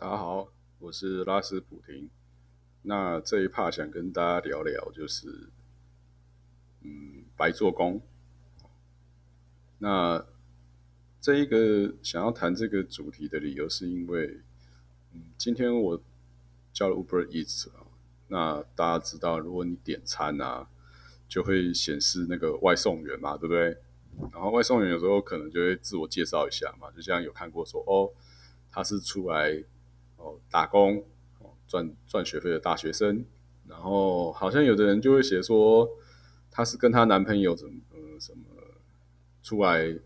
大家好，我是拉斯普廷。那这一趴想跟大家聊聊，就是嗯，白做工。那这一个想要谈这个主题的理由，是因为嗯，今天我叫了 Uber Eats 啊。那大家知道，如果你点餐啊，就会显示那个外送员嘛，对不对？然后外送员有时候可能就会自我介绍一下嘛，就像有看过说哦，他是出来。哦，打工哦，赚赚学费的大学生，然后好像有的人就会写说，她是跟她男朋友怎么呃什么出来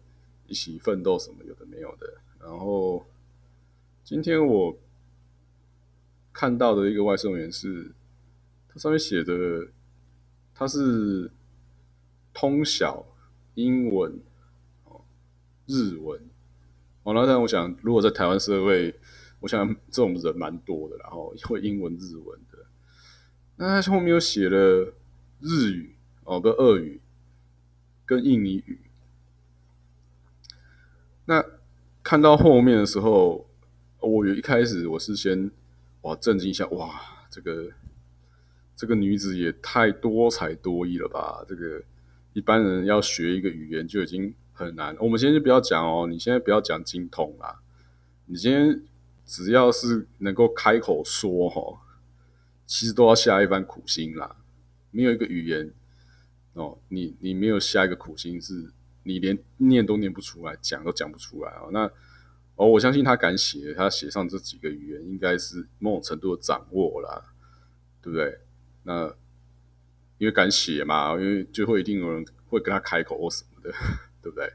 一起奋斗什么有的没有的。然后今天我看到的一个外送员是，他上面写的他是通晓英文哦日文哦，那但我想如果在台湾社会。我想这种人蛮多的，然后会英文、日文的。那他后面又写了日语哦，跟俄语，跟印尼语。那看到后面的时候，我有一开始我是先哇震惊一下，哇，这个这个女子也太多才多艺了吧？这个一般人要学一个语言就已经很难。我们先就不要讲哦，你现在不要讲精通啦，你今天。只要是能够开口说哈，其实都要下一番苦心啦。没有一个语言哦，你你没有下一个苦心，是你连念都念不出来，讲都讲不出来哦。那哦，我相信他敢写，他写上这几个语言，应该是某种程度的掌握啦，对不对？那因为敢写嘛，因为就会一定有人会跟他开口或什么的，对不对？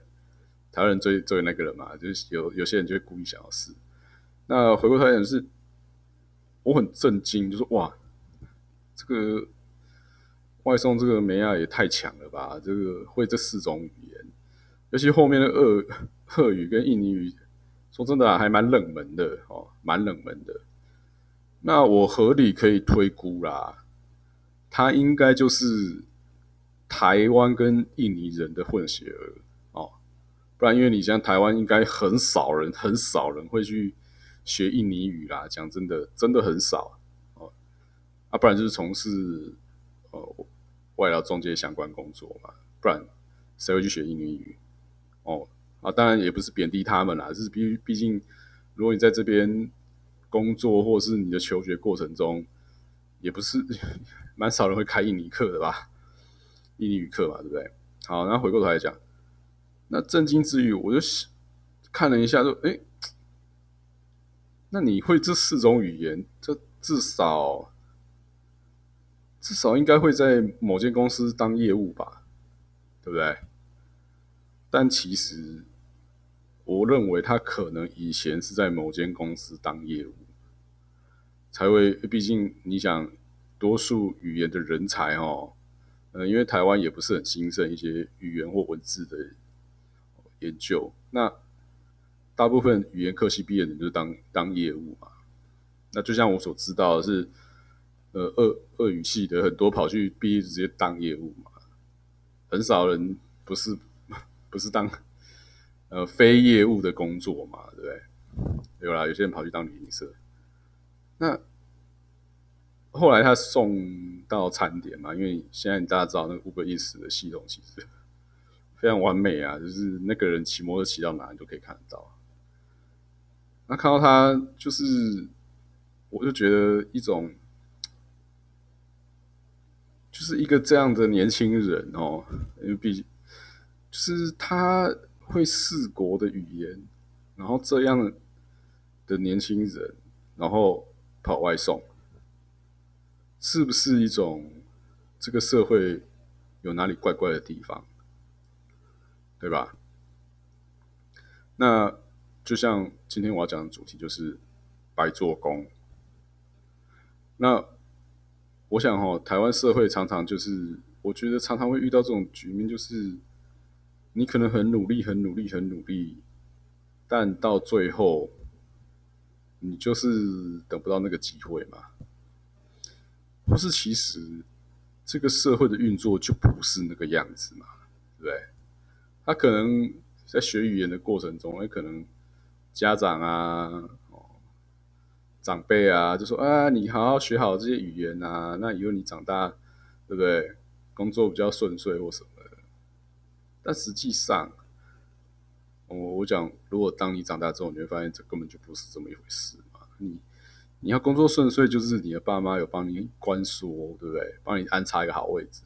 台湾人最最那个人嘛，就是有有些人就会故意想要试。那回过头来讲是，我很震惊，就说哇，这个外送这个梅亚也太强了吧！这个会这四种语言，尤其后面的俄赫语跟印尼语，说真的还蛮冷门的哦，蛮冷门的。那我合理可以推估啦，他应该就是台湾跟印尼人的混血儿哦，不然因为你像台湾应该很少人，很少人会去。学印尼语啦，讲真的，真的很少哦，啊，不然就是从事呃外劳中介相关工作嘛，不然谁会去学印尼语？哦，啊，当然也不是贬低他们啦，是毕毕竟，如果你在这边工作或是你的求学过程中，也不是 蛮少人会开印尼课的吧？印尼语课嘛，对不对？好，那回过头来讲，那震惊之余，我就看了一下，说，哎。那你会这四种语言，这至少至少应该会在某间公司当业务吧，对不对？但其实我认为他可能以前是在某间公司当业务，才会。毕竟你想，多数语言的人才哦，呃，因为台湾也不是很兴盛一些语言或文字的研究，那。大部分语言科系毕业的人就是当当业务嘛，那就像我所知道的是，呃，俄俄语系的很多跑去毕业直接当业务嘛，很少人不是 不是当呃非业务的工作嘛，对不对？有啦，有些人跑去当旅行社，那后来他送到餐点嘛，因为现在大家知道那个 Uber Eats 的系统其实非常完美啊，就是那个人骑摩托骑到哪，你都可以看得到。那看到他，就是我就觉得一种，就是一个这样的年轻人哦，因为毕竟就是他会四国的语言，然后这样的年轻人，然后跑外送，是不是一种这个社会有哪里怪怪的地方，对吧？那。就像今天我要讲的主题就是白做工。那我想哈，台湾社会常常就是，我觉得常常会遇到这种局面，就是你可能很努力、很努力、很努力，但到最后你就是等不到那个机会嘛。不是其实这个社会的运作就不是那个样子嘛，对不对？他可能在学语言的过程中，也可能。家长啊，哦，长辈啊，就说啊，你好好学好这些语言啊，那以后你长大，对不对？工作比较顺遂或什么的。但实际上，我我讲，如果当你长大之后，你会发现这根本就不是这么一回事嘛。你你要工作顺遂，就是你的爸妈有帮你关说，对不对？帮你安插一个好位置，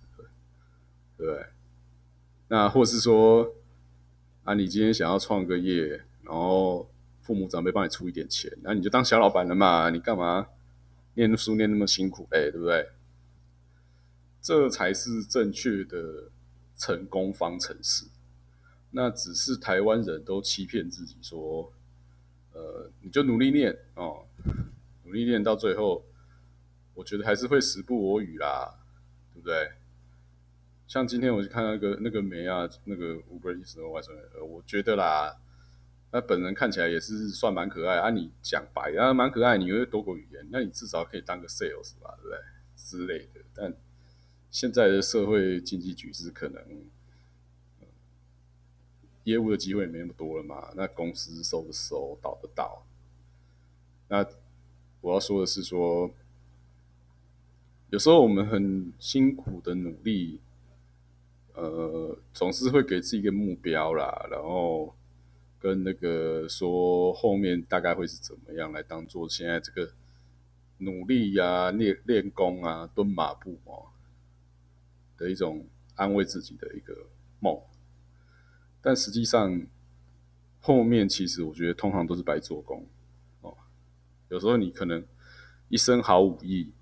对不对？那或是说，啊，你今天想要创个业，然后父母长辈帮你出一点钱，那你就当小老板了嘛？你干嘛念书念那么辛苦？哎，对不对？这才是正确的成功方程式。那只是台湾人都欺骗自己说，呃，你就努力念哦，努力念到最后，我觉得还是会时不我与啦，对不对？像今天我就看那个那个梅啊，那个 Uber Eats 的外送员，我觉得啦，那本人看起来也是算蛮可爱啊。你讲白啊，蛮可爱，你会多国语言，那你至少可以当个 sales 吧，对不对？之类的。但现在的社会经济局势可能。业务的机会没那么多了嘛？那公司收的收，倒的倒。那我要说的是，说有时候我们很辛苦的努力，呃，总是会给自己一个目标啦，然后跟那个说后面大概会是怎么样来当做现在这个努力呀、练练功啊、蹲马步哦的一种安慰自己的一个梦。但实际上，后面其实我觉得通常都是白做工哦。有时候你可能一身好武艺，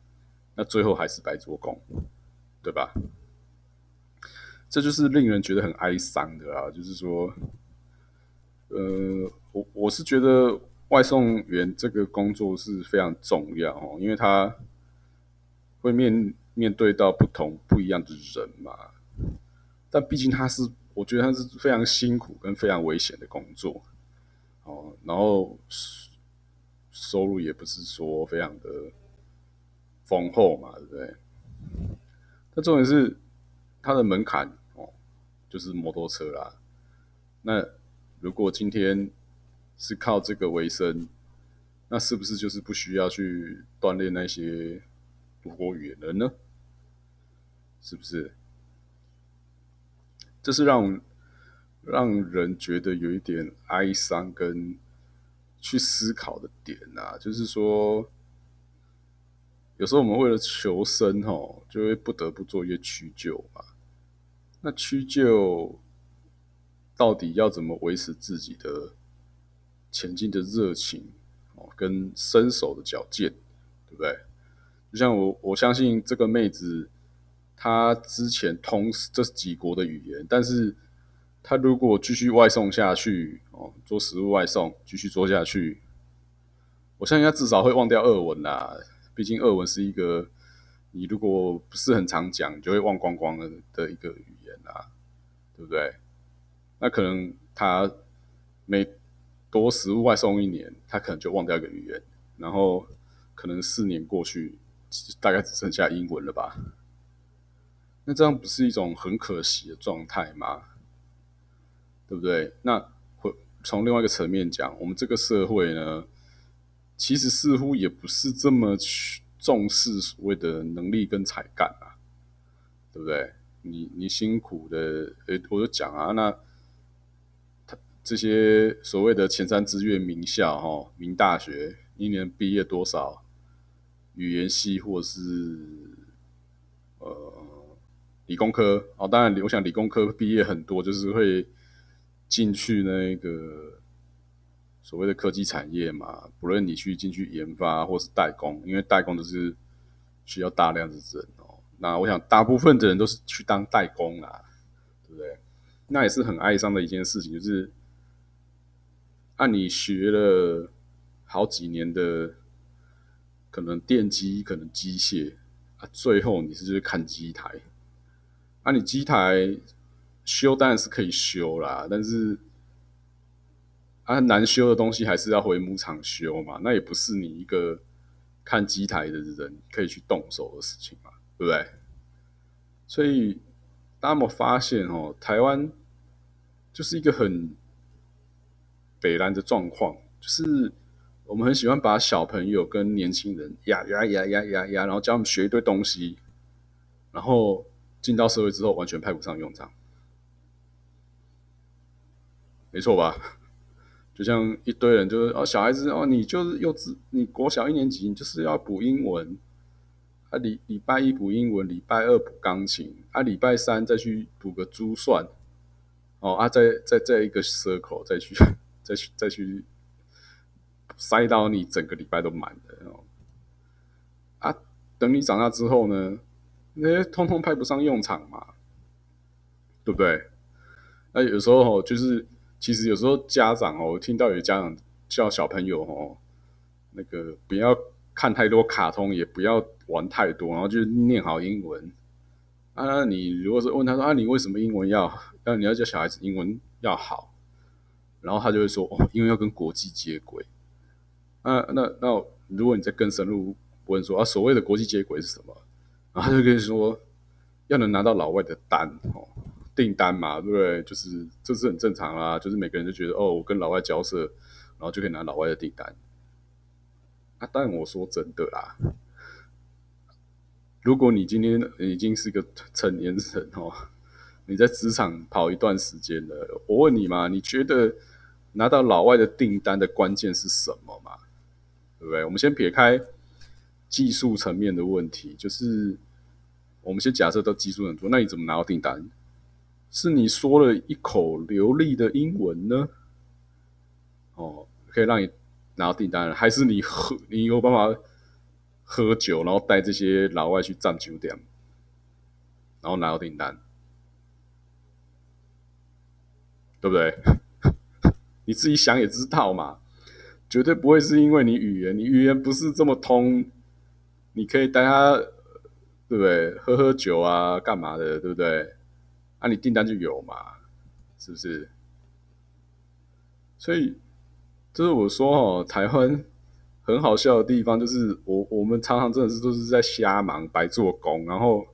那最后还是白做工，对吧？这就是令人觉得很哀伤的啊。就是说，呃，我我是觉得外送员这个工作是非常重要哦，因为他会面面对到不同不一样的人嘛。但毕竟他是。我觉得他是非常辛苦跟非常危险的工作，哦，然后收入也不是说非常的丰厚嘛，对不对？那重点是它的门槛哦，就是摩托车啦。那如果今天是靠这个为生，那是不是就是不需要去锻炼那些多国语言了呢？是不是？这是让让人觉得有一点哀伤跟去思考的点啊，就是说，有时候我们为了求生，吼，就会不得不做一些屈就嘛。那屈就到底要怎么维持自己的前进的热情哦，跟伸手的矫健，对不对？就像我，我相信这个妹子。她之前通这几国的语言，但是她如果继续外送下去，哦，做食物外送继续做下去，我相信他至少会忘掉俄文啦。毕竟俄文是一个你如果不是很常讲，就会忘光光的的一个语言啦，对不对？那可能他每多食物外送一年，他可能就忘掉一个语言，然后可能四年过去，大概只剩下英文了吧。那这样不是一种很可惜的状态吗？对不对？那会从另外一个层面讲，我们这个社会呢，其实似乎也不是这么去重视所谓的能力跟才干啊，对不对？你你辛苦的，诶，我就讲啊，那这些所谓的前三志愿名校哈，名大学，一年毕业多少语言系或是呃。理工科哦，当然，我想理工科毕业很多，就是会进去那个所谓的科技产业嘛。不论你去进去研发或是代工，因为代工都是需要大量的人哦。那我想，大部分的人都是去当代工啦，对不对？那也是很哀伤的一件事情，就是那你学了好几年的可能电机，可能机械啊，最后你是就是看机台。啊，你机台修当然是可以修啦，但是啊难修的东西还是要回牧场修嘛，那也不是你一个看机台的人可以去动手的事情嘛，对不对？所以大家有没有发现哦，台湾就是一个很北蓝的状况，就是我们很喜欢把小朋友跟年轻人压压压压压压，然后教他们学一堆东西，然后进到社会之后完全派不上用场，没错吧？就像一堆人就是哦，小孩子哦，你就是幼稚，你国小一年级你就是要补英文，啊礼礼拜一补英文，礼拜二补钢琴，啊礼拜三再去补个珠算，哦啊再再再一个 circle 再去再去再去。塞到你整个礼拜都满的哦，啊，等你长大之后呢，那些通通派不上用场嘛，对不对？那有时候哦，就是其实有时候家长哦，听到有家长叫小朋友哦，那个不要看太多卡通，也不要玩太多，然后就念好英文。啊，你如果是问他说啊，你为什么英文要要你要叫小孩子英文要好？然后他就会说哦，因为要跟国际接轨。啊，那那如果你再更深入问说啊，所谓的国际接轨是什么？然后他就跟你说，要能拿到老外的单哦，订单嘛，对不对？就是这是很正常啦，就是每个人就觉得哦，我跟老外交涉，然后就可以拿老外的订单。啊，但我说真的啦，如果你今天已经是个成年人哦，你在职场跑一段时间了，我问你嘛，你觉得拿到老外的订单的关键是什么嘛？对不对？我们先撇开技术层面的问题，就是我们先假设到技术很多，那你怎么拿到订单？是你说了一口流利的英文呢？哦，可以让你拿到订单，还是你喝你有办法喝酒，然后带这些老外去占酒店，然后拿到订单，对不对？你自己想也知道嘛。绝对不会是因为你语言，你语言不是这么通，你可以带他，对不对？喝喝酒啊，干嘛的，对不对？啊，你订单就有嘛，是不是？所以，就是我说哦，台湾很好笑的地方，就是我我们常常真的是都是在瞎忙、白做工，然后，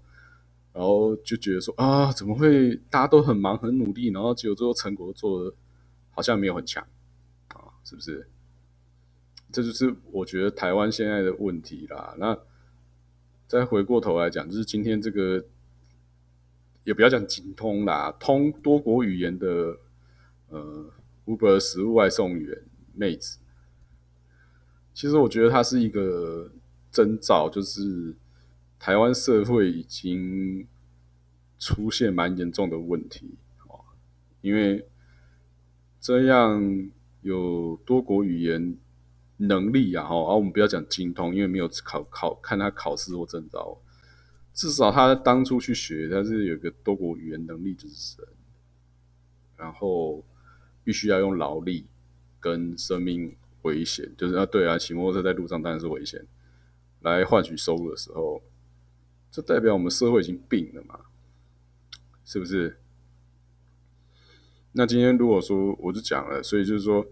然后就觉得说啊，怎么会大家都很忙、很努力，然后结果最后成果做的好像没有很强啊，是不是？这就是我觉得台湾现在的问题啦。那再回过头来讲，就是今天这个也不要讲精通啦，通多国语言的呃 Uber 食物外送员妹子，其实我觉得它是一个征兆，就是台湾社会已经出现蛮严重的问题哦，因为这样有多国语言。能力啊，哈，而我们不要讲精通，因为没有考考看他考试或证照，至少他当初去学，他是有个多国语言能力之神，然后必须要用劳力跟生命危险，就是啊，对啊，骑摩托车在路上当然是危险，来换取收入的时候，这代表我们社会已经病了嘛，是不是？那今天如果说我就讲了，所以就是说。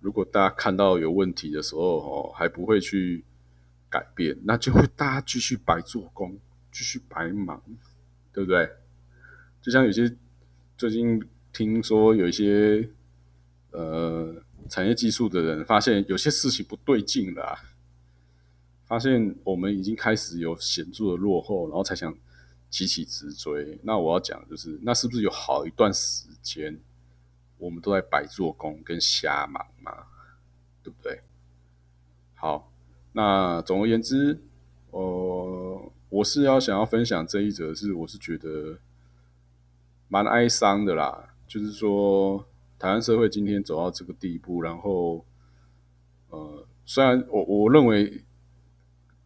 如果大家看到有问题的时候，哦，还不会去改变，那就会大家继续白做工，继续白忙，对不对？就像有些最近听说有一些呃产业技术的人发现有些事情不对劲了，发现我们已经开始有显著的落后，然后才想急起直追。那我要讲就是，那是不是有好一段时间？我们都在白做工跟瞎忙嘛，对不对？好，那总而言之，呃，我是要想要分享这一则，是我是觉得蛮哀伤的啦。就是说，台湾社会今天走到这个地步，然后，呃，虽然我我认为。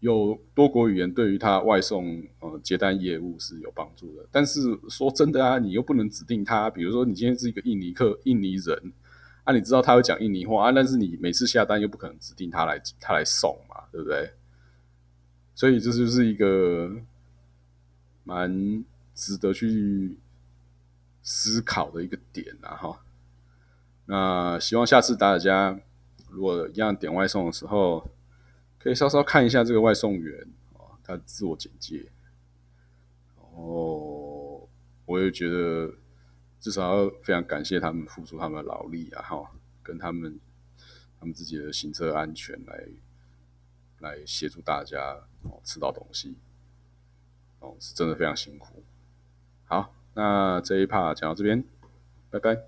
有多国语言对于他外送呃接单业务是有帮助的，但是说真的啊，你又不能指定他，比如说你今天是一个印尼客、印尼人，啊，你知道他会讲印尼话啊，但是你每次下单又不可能指定他来他来送嘛，对不对？所以这就是一个蛮值得去思考的一个点啊哈。那希望下次大家如果一样点外送的时候。可以稍稍看一下这个外送员啊，他自我简介。然后，我也觉得至少要非常感谢他们付出他们的劳力啊，哈，跟他们他们自己的行车安全来来协助大家哦吃到东西，哦是真的非常辛苦。好，那这一 part 讲到这边，拜拜。